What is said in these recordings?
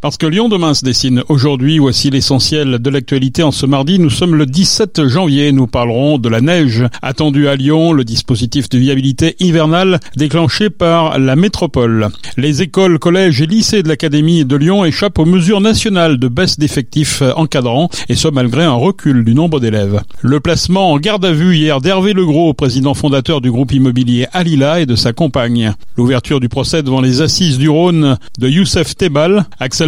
Parce que Lyon demain se dessine aujourd'hui, voici l'essentiel de l'actualité en ce mardi. Nous sommes le 17 janvier. Nous parlerons de la neige attendue à Lyon, le dispositif de viabilité hivernale déclenché par la métropole. Les écoles, collèges et lycées de l'Académie de Lyon échappent aux mesures nationales de baisse d'effectifs encadrant, et ce malgré un recul du nombre d'élèves. Le placement en garde à vue hier d'Hervé Legros, président fondateur du groupe immobilier Alila et de sa compagne. L'ouverture du procès devant les assises du Rhône de Youssef Tebal,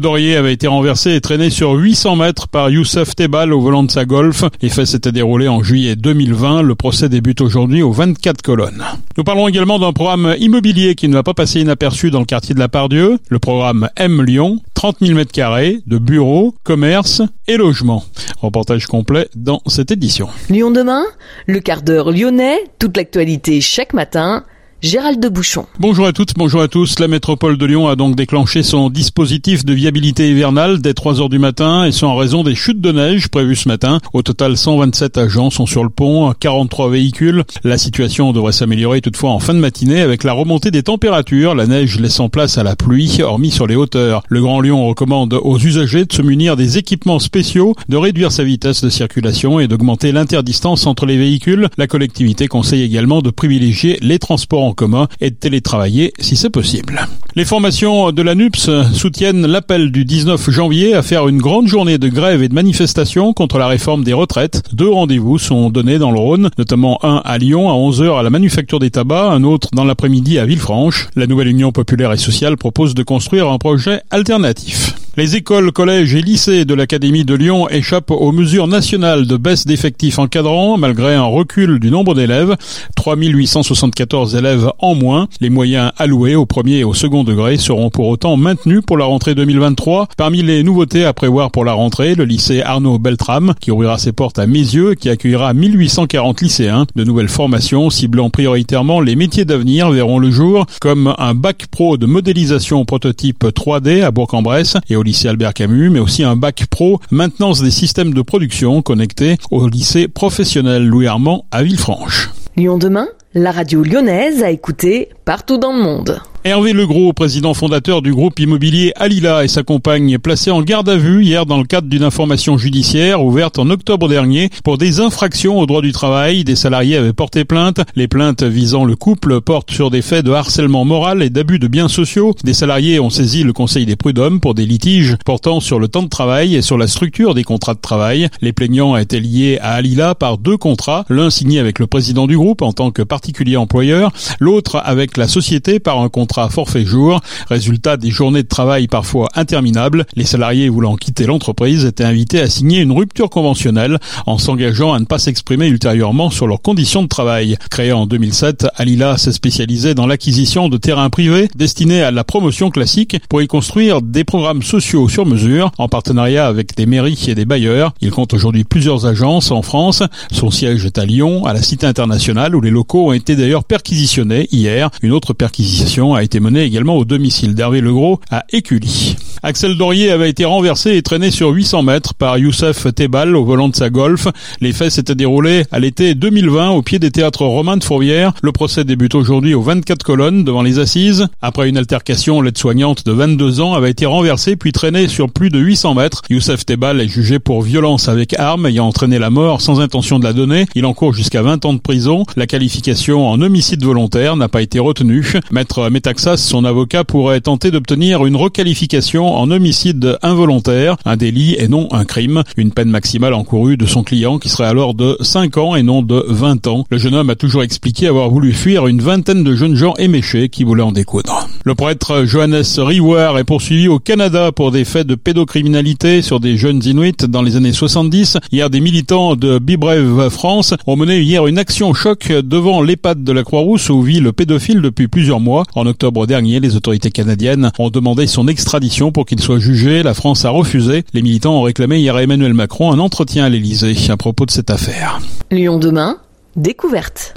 Dorier avait été renversé et traîné sur 800 mètres par Youssef Tebal au volant de sa Golf. Les faits s'étaient en juillet 2020. Le procès débute aujourd'hui aux 24 colonnes. Nous parlons également d'un programme immobilier qui ne va pas passer inaperçu dans le quartier de la Pardieu. Le programme M Lyon. 30 000 mètres carrés de bureaux, commerces et logements. Reportage complet dans cette édition. Lyon demain, le quart d'heure lyonnais, toute l'actualité chaque matin Gérald de Bouchon. Bonjour à toutes, bonjour à tous. La métropole de Lyon a donc déclenché son dispositif de viabilité hivernale dès 3 heures du matin et ce en raison des chutes de neige prévues ce matin. Au total, 127 agents sont sur le pont, 43 véhicules. La situation devrait s'améliorer toutefois en fin de matinée avec la remontée des températures, la neige laissant place à la pluie, hormis sur les hauteurs. Le Grand Lyon recommande aux usagers de se munir des équipements spéciaux, de réduire sa vitesse de circulation et d'augmenter l'interdistance entre les véhicules. La collectivité conseille également de privilégier les transports en commun et de télétravailler si c'est possible. Les formations de la NUPS soutiennent l'appel du 19 janvier à faire une grande journée de grève et de manifestation contre la réforme des retraites. Deux rendez-vous sont donnés dans le Rhône, notamment un à Lyon à 11h à la Manufacture des Tabacs, un autre dans l'après-midi à Villefranche. La nouvelle Union populaire et sociale propose de construire un projet alternatif. Les écoles, collèges et lycées de l'Académie de Lyon échappent aux mesures nationales de baisse d'effectifs encadrants malgré un recul du nombre d'élèves. 3874 élèves en moins. Les moyens alloués au premier et au second degré seront pour autant maintenus pour la rentrée 2023. Parmi les nouveautés à prévoir pour la rentrée, le lycée Arnaud Beltram qui ouvrira ses portes à Mézieux et qui accueillera 1840 lycéens. De nouvelles formations ciblant prioritairement les métiers d'avenir verront le jour comme un bac pro de modélisation prototype 3D à Bourg-en-Bresse et au lycée Albert Camus, mais aussi un bac pro maintenance des systèmes de production connectés au lycée professionnel Louis Armand à Villefranche. Lyon demain, la radio lyonnaise a écouté partout dans le monde. Hervé Legros, président fondateur du groupe immobilier Alila et sa compagne placés en garde à vue hier dans le cadre d'une information judiciaire ouverte en octobre dernier pour des infractions au droit du travail. Des salariés avaient porté plainte. Les plaintes visant le couple portent sur des faits de harcèlement moral et d'abus de biens sociaux. Des salariés ont saisi le Conseil des prud'hommes pour des litiges portant sur le temps de travail et sur la structure des contrats de travail. Les plaignants étaient liés à Alila par deux contrats, l'un signé avec le président du groupe en tant que particulier employeur, l'autre avec la société par un contrat forfait jour. Résultat des journées de travail parfois interminables, les salariés voulant quitter l'entreprise étaient invités à signer une rupture conventionnelle en s'engageant à ne pas s'exprimer ultérieurement sur leurs conditions de travail. Créé en 2007, Alila s'est spécialisé dans l'acquisition de terrains privés destinés à la promotion classique pour y construire des programmes sociaux sur mesure en partenariat avec des mairies et des bailleurs. Il compte aujourd'hui plusieurs agences en France. Son siège est à Lyon, à la Cité internationale où les locaux ont été d'ailleurs perquisitionnés hier. Une autre perquisition a été menée également au domicile d'Hervé Legros à Écully. Axel Dorier avait été renversé et traîné sur 800 mètres par Youssef Tebal au volant de sa Golf. Les faits s'étaient déroulés à l'été 2020 au pied des théâtres romains de Fourvière. Le procès débute aujourd'hui aux 24 colonnes devant les assises. Après une altercation, l'aide-soignante de 22 ans avait été renversée puis traînée sur plus de 800 mètres. Youssef Tebal est jugé pour violence avec arme ayant entraîné la mort sans intention de la donner. Il encourt jusqu'à 20 ans de prison. La qualification en homicide volontaire n'a pas été retenue. Maître Metaxas, son avocat, pourrait tenter d'obtenir une requalification en homicide involontaire, un délit et non un crime. Une peine maximale encourue de son client qui serait alors de 5 ans et non de 20 ans. Le jeune homme a toujours expliqué avoir voulu fuir une vingtaine de jeunes gens éméchés qui voulaient en découdre. Le prêtre Johannes Riwar est poursuivi au Canada pour des faits de pédocriminalité sur des jeunes Inuits dans les années 70. Hier, des militants de Bibreve France ont mené hier une action choc devant l'EHPAD de la Croix-Rousse où vit le pédophile depuis plusieurs mois. En octobre dernier, les autorités canadiennes ont demandé son extradition pour qu'il soit jugé. La France a refusé. Les militants ont réclamé hier à Emmanuel Macron un entretien à l'Elysée à propos de cette affaire. Lyon demain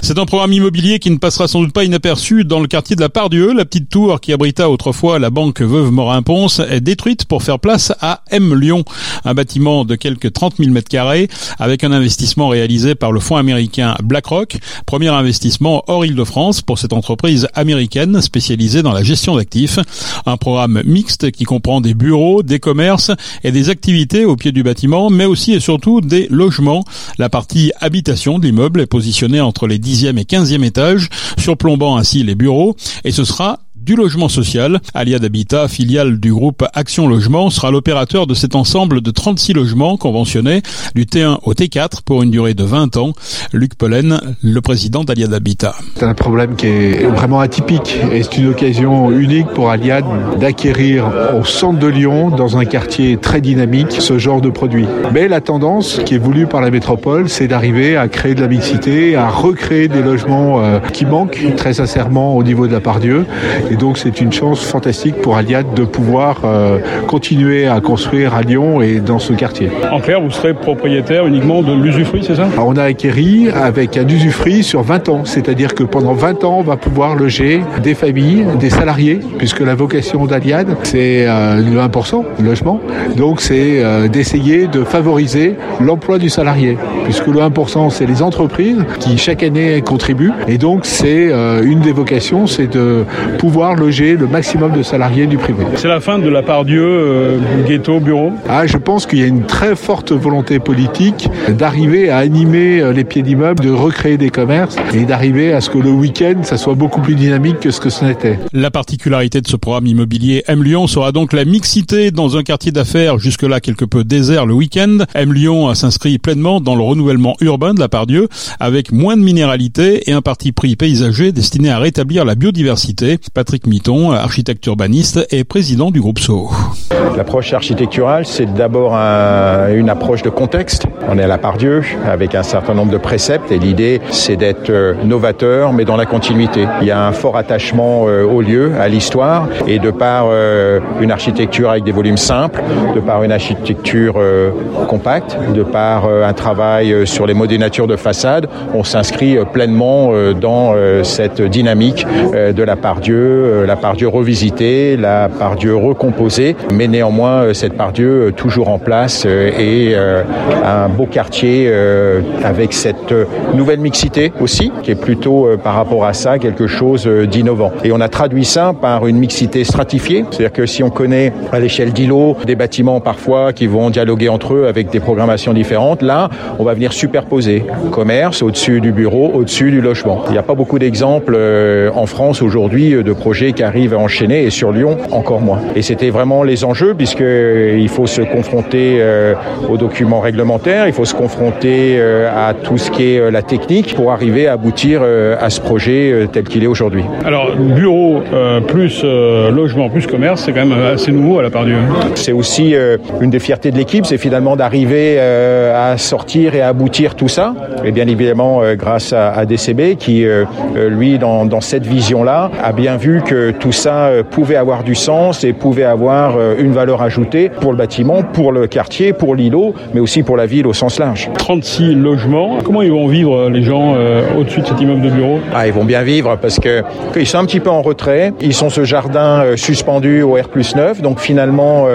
C'est un programme immobilier qui ne passera sans doute pas inaperçu dans le quartier de la Pardieu. La petite tour qui abrita autrefois la banque Veuve Morin-Ponce est détruite pour faire place à M Lyon, un bâtiment de quelques 30 000 mètres carrés avec un investissement réalisé par le fonds américain BlackRock, premier investissement hors Île-de-France pour cette entreprise américaine spécialisée dans la gestion d'actifs. Un programme mixte qui comprend des bureaux, des commerces et des activités au pied du bâtiment, mais aussi et surtout des logements. La partie habitation de l'immeuble est entre les 10e et 15e étages, surplombant ainsi les bureaux, et ce sera du logement social. Aliad Habitat, filiale du groupe Action Logement, sera l'opérateur de cet ensemble de 36 logements conventionnés du T1 au T4 pour une durée de 20 ans. Luc Pollen, le président d'Aliad Habitat. C'est un problème qui est vraiment atypique et c'est une occasion unique pour Aliad d'acquérir au centre de Lyon, dans un quartier très dynamique, ce genre de produit. Mais la tendance qui est voulue par la métropole, c'est d'arriver à créer de la mixité, à recréer des logements euh, qui manquent très sincèrement au niveau de la part Dieu. Donc c'est une chance fantastique pour Aliad de pouvoir euh, continuer à construire à Lyon et dans ce quartier. En clair, vous serez propriétaire uniquement de l'usufruit, c'est ça? On a acquéri avec un usufruit sur 20 ans, c'est-à-dire que pendant 20 ans, on va pouvoir loger des familles, des salariés, puisque la vocation d'Aliad, c'est euh, le 1%, le logement. Donc c'est euh, d'essayer de favoriser l'emploi du salarié, puisque le 1%, c'est les entreprises qui chaque année contribuent. Et donc c'est une des vocations, c'est de pouvoir loger le maximum de salariés du privé. C'est la fin de la part Dieu, euh, ghetto, bureau Ah, je pense qu'il y a une très forte volonté politique d'arriver à animer euh, les pieds d'immeubles, de recréer des commerces et d'arriver à ce que le week-end, ça soit beaucoup plus dynamique que ce que ce n'était. La particularité de ce programme immobilier M Lyon sera donc la mixité dans un quartier d'affaires jusque-là quelque peu désert le week-end. M Lyon s'inscrit pleinement dans le renouvellement urbain de la part Dieu avec moins de minéralité et un parti pris paysager destiné à rétablir la biodiversité. Patrick Mitton, architecte urbaniste et président du groupe SO. L'approche architecturale, c'est d'abord un, une approche de contexte. On est à la part Dieu avec un certain nombre de préceptes et l'idée, c'est d'être euh, novateur, mais dans la continuité. Il y a un fort attachement euh, au lieu, à l'histoire, et de par euh, une architecture avec des volumes simples, de par une architecture compacte, de par un travail sur les modénatures de façade, on s'inscrit pleinement dans cette dynamique de la part Dieu euh, la part Dieu revisitée, la part Dieu recomposée, mais néanmoins euh, cette part Dieu euh, toujours en place et un beau quartier avec cette nouvelle mixité aussi, qui est plutôt par rapport à ça quelque chose d'innovant. Et on a traduit ça par une mixité stratifiée, c'est-à-dire que si on connaît à l'échelle d'îlots des bâtiments parfois qui vont dialoguer entre eux avec des programmations différentes, là on va venir superposer commerce au-dessus du bureau, au-dessus du logement. Il n'y a pas beaucoup d'exemples en France aujourd'hui de projets qui arrivent à enchaîner et sur Lyon encore moins. Et c'était vraiment les enjeux puisqu'il faut se confronter euh, aux documents réglementaires, il faut se confronter euh, à tout ce qui est euh, la technique pour arriver à aboutir à ce projet tel qu'il est aujourd'hui. Alors bureau plus logement plus commerce, c'est quand même assez nouveau à la part du. C'est aussi une des fiertés de l'équipe, c'est finalement d'arriver à sortir et à aboutir tout ça. Et bien évidemment grâce à, DCB qui lui dans, dans cette vision-là a bien vu que tout ça euh, pouvait avoir du sens et pouvait avoir euh, une valeur ajoutée pour le bâtiment, pour le quartier, pour l'îlot, mais aussi pour la ville au sens large. 36 logements. Comment ils vont vivre euh, les gens au-dessus de cet immeuble de bureau? Ah, ils vont bien vivre parce que ils sont un petit peu en retrait. Ils sont ce jardin suspendu au R 9, donc finalement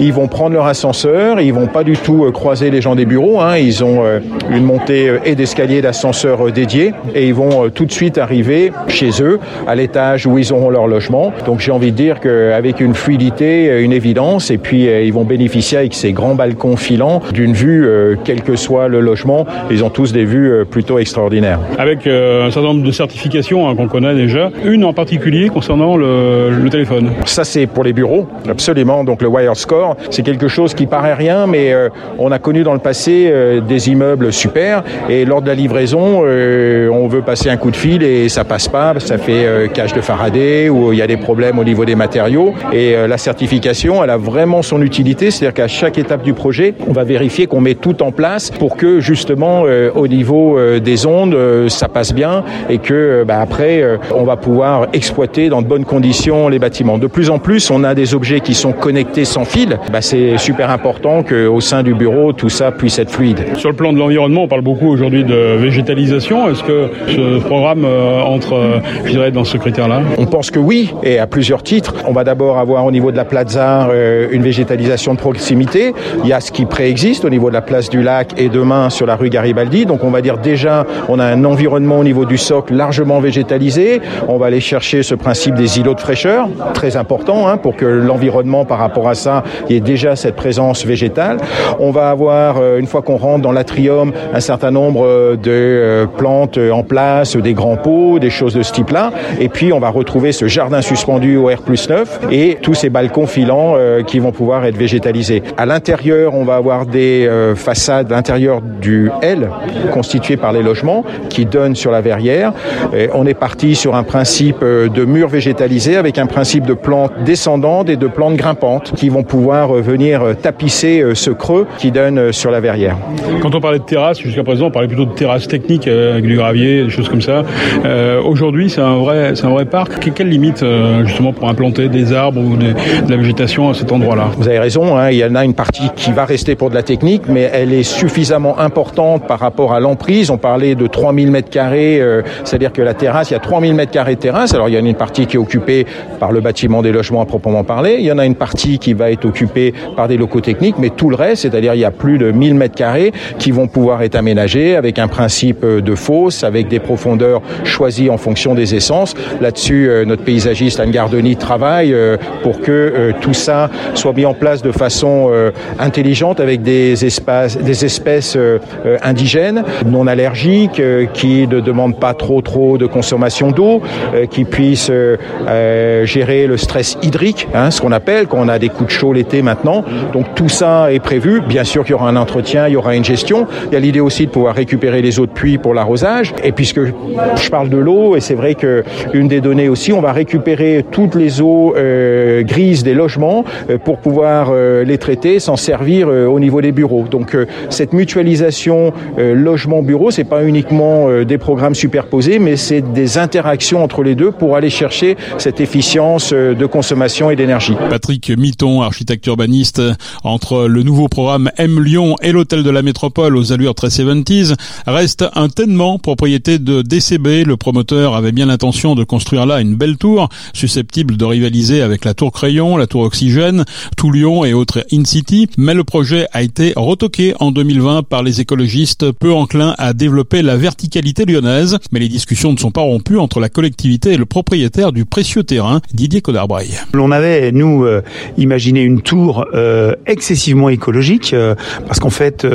ils vont prendre leur ascenseur. Ils vont pas du tout croiser les gens des bureaux. Hein. Ils ont une montée et d'escalier d'ascenseur dédiés et ils vont tout de suite arriver chez eux à l'étage où ils ont leur logement. Donc j'ai envie de dire qu'avec une fluidité, euh, une évidence, et puis euh, ils vont bénéficier avec ces grands balcons filants d'une vue, euh, quel que soit le logement, ils ont tous des vues plutôt extraordinaires. Avec un certain nombre de certifications hein, qu'on connaît déjà, une en particulier concernant le, téléphone. Ça c'est pour les bureaux, absolument. Donc le Wire Score, c'est quelque chose qui paraît rien, mais on a connu dans le passé des immeubles super, et lors de la livraison, on veut passer un coup de fil et ça passe pas, ça fait cage de Faraday, où il y a des problèmes au niveau des matériaux. Et la certification, elle a vraiment son utilité, c'est-à-dire qu'à chaque étape du projet, on va vérifier qu'on met tout en place pour que justement au niveau des ondes, ça passe bien et que bah, après, on va pouvoir exploiter dans de bonnes conditions les bâtiments. De plus en plus, on a des objets qui sont connectés sans fil. Bah, c'est super important qu'au sein du bureau, tout ça puisse être fluide. Sur le plan de l'environnement, on parle beaucoup aujourd'hui de végétalisation. Est-ce que ce programme euh, entre, euh, je dirais, dans ce critère-là? On pense que oui, et à plusieurs titres. On va d'abord avoir au niveau de la plaza euh, une végétalisation de proximité. Il y a ce qui préexiste au niveau de la place du lac et demain sur la rue Garibaldi. Donc on va dire déjà, on a un environnement au niveau du socle largement végétalisé. On va aller chercher ce principe des îlots de fraîcheur, très important hein, pour que l'environnement par rapport à ça, ait déjà cette présence végétale. On va avoir, une fois qu'on rentre dans l'atrium, un certain nombre euh, de euh, plantes en place, des grands pots, des choses de ce type-là. Et puis, on va retrouver ce jardin suspendu au R 9 et tous ces balcons filants euh, qui vont pouvoir être végétalisés. À l'intérieur, on va avoir des façades, l'intérieur du L, constitué par les logements, qui donnent sur la verrière. Et on est parti sur un principe de murs végétalisés avec un principe de plantes descendantes et de plantes grimpantes qui vont pouvoir venir tapisser ce creux qui donne sur la verrière. Quand on parlait de terrasse, jusqu'à présent, on parlait plutôt de terrasse technique euh, avec du gravier, des choses comme ça. Euh, Aujourd'hui, c'est un vrai, c'est un vrai parc. Quelles limites euh, justement pour implanter des arbres ou de la végétation à cet endroit-là? Vous avez raison. Hein, il y en a une partie qui va rester pour de la technique, mais elle est suffisamment importante par rapport à l'emprise. On parlait de 3000 mètres carrés, euh, c'est-à-dire que la terrasse, il y a 3000 mètres carrés de terrasse. Alors il y en a une partie qui est occupée par le bâtiment des logements à proprement parler. Il y en a une partie qui va être occupée par des locaux techniques, mais tout le reste, c'est-à-dire il y a plus de 1000 mètres carrés qui vont pouvoir être aménagés avec un principe de fosse, avec des profondeurs choisies en fonction des essences. Là-dessus, euh, notre paysagiste Anne Gardoni travaille euh, pour que euh, tout ça soit mis en place de façon intelligente avec des espèces indigènes, non allergiques, qui ne demandent pas trop trop de consommation d'eau, qui puissent gérer le stress hydrique, hein, ce qu'on appelle quand on a des coups de chaud l'été maintenant. Donc tout ça est prévu. Bien sûr qu'il y aura un entretien, il y aura une gestion. Il y a l'idée aussi de pouvoir récupérer les eaux de pluie pour l'arrosage. Et puisque je parle de l'eau, et c'est vrai que une des données aussi, on va récupérer toutes les eaux euh, grises des logements euh, pour pouvoir euh, les traiter, s'en servir au niveau des bureaux. Donc cette mutualisation logement-bureau, c'est pas uniquement des programmes superposés, mais c'est des interactions entre les deux pour aller chercher cette efficience de consommation et d'énergie. Patrick Mitton, architecte urbaniste, entre le nouveau programme M Lyon et l'hôtel de la métropole aux allures très 70s, reste un Tenement, propriété de DCB. Le promoteur avait bien l'intention de construire là une belle tour, susceptible de rivaliser avec la tour Crayon, la tour Oxygène, tout Lyon et autres in-city, mais le projet a été retoqué en 2020 par les écologistes peu enclins à développer la verticalité lyonnaise. Mais les discussions ne sont pas rompues entre la collectivité et le propriétaire du précieux terrain, Didier Codarbraille. On avait, nous, euh, imaginé une tour euh, excessivement écologique, euh, parce qu'en fait,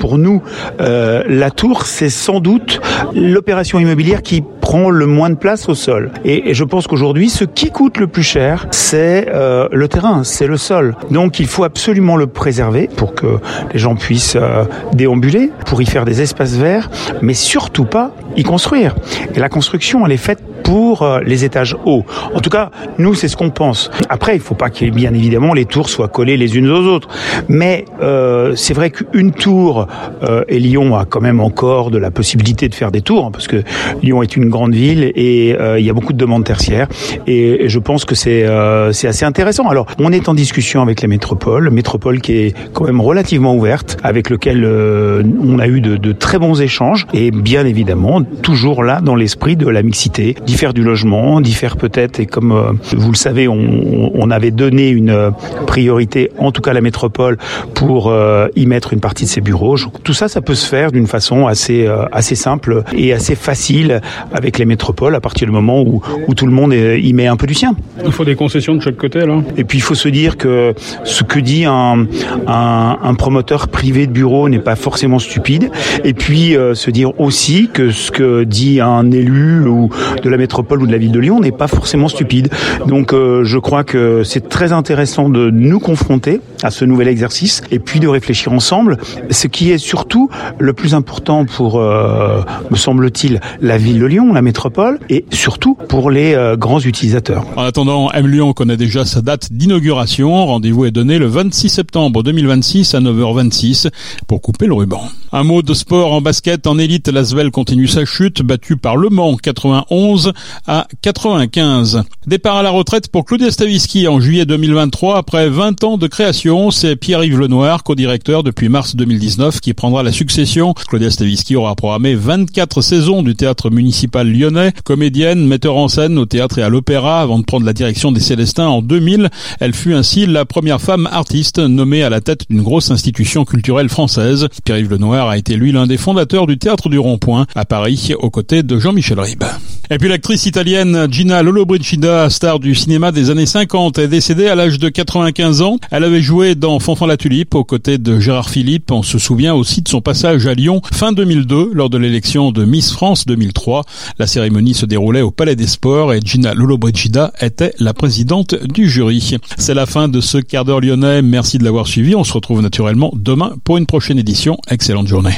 pour nous, la tour, c'est sans doute l'opération immobilière qui prend le moins de place au sol. Et, je pense qu'aujourd'hui, ce qui coûte le plus cher, c'est euh, le terrain, c'est le sol. Donc il faut absolument le préserver pour que les gens puissent euh, déambuler, pour y faire des espaces verts, mais surtout pas y construire. Et la construction, elle est faite pour euh, les étages hauts. En tout cas, nous, c'est ce qu'on pense. Après, il faut pas que, bien évidemment, les tours soient collées les unes aux autres. Mais euh, c'est vrai qu'une tour, euh, et Lyon a quand même encore de la possibilité de faire des tours, hein, parce que Lyon est une grande ville et euh, il y a beaucoup de demandes tertiaires. Et, je pense que c'est c'est assez intéressant. Alors, on est en discussion avec la métropole, métropole qui est quand même relativement ouverte, avec lequel on a eu de, de très bons échanges, et bien évidemment, toujours là dans l'esprit de la mixité d'y du logement, d'y peut-être, et comme euh, vous le savez, on, on, avait donné une euh, priorité, en tout cas la métropole, pour euh, y mettre une partie de ses bureaux. Tout ça, ça peut se faire d'une façon assez, assez simple et assez facile avec les métropoles à partir du moment où, où tout le monde y met un peu du sien. Il faut des concessions de chaque côté, là. Et puis il faut se dire que ce que dit un, un, un promoteur privé de bureau n'est pas forcément stupide. Et puis se dire aussi que ce que dit un élu ou de la métropole ou de la ville de Lyon n'est pas forcément stupide. Donc euh, je crois que c'est très intéressant de nous confronter à ce nouvel exercice et puis de réfléchir ensemble. Ce qui est surtout le plus important pour, euh, me semble-t-il, la ville de Lyon, la métropole, et surtout pour les euh, grands utilisateurs. En attendant, M Lyon connaît déjà sa date d'inauguration. Rendez-vous est donné le 26 septembre 2026 à 9h26 pour couper le ruban. Un mot de sport en basket en élite, l'Asvel continue sa chute, battue par Le Mans 91 à 95. Départ à la retraite pour Claudia Stavisky en juillet 2023 après 20 ans de création. C'est Pierre-Yves Lenoir, co-directeur depuis mars 2019, qui prendra la succession. Claudia Stavisky aura programmé 24 saisons du théâtre municipal lyonnais, comédienne, metteur en au théâtre et à l'opéra avant de prendre la direction des Célestins en 2000. Elle fut ainsi la première femme artiste nommée à la tête d'une grosse institution culturelle française. Pierre-Yves Lenoir a été lui l'un des fondateurs du Théâtre du Rond-Point à Paris aux côtés de Jean-Michel Ribes. Et puis l'actrice italienne Gina Lollobrigida, star du cinéma des années 50, est décédée à l'âge de 95 ans. Elle avait joué dans Fanfan la Tulipe aux côtés de Gérard Philippe. On se souvient aussi de son passage à Lyon fin 2002 lors de l'élection de Miss France 2003. La cérémonie se déroulait au Palais des Sports et Gina Lollobrigida était la présidente du jury. C'est la fin de ce quart d'heure lyonnais. Merci de l'avoir suivi. On se retrouve naturellement demain pour une prochaine édition. Excellente journée.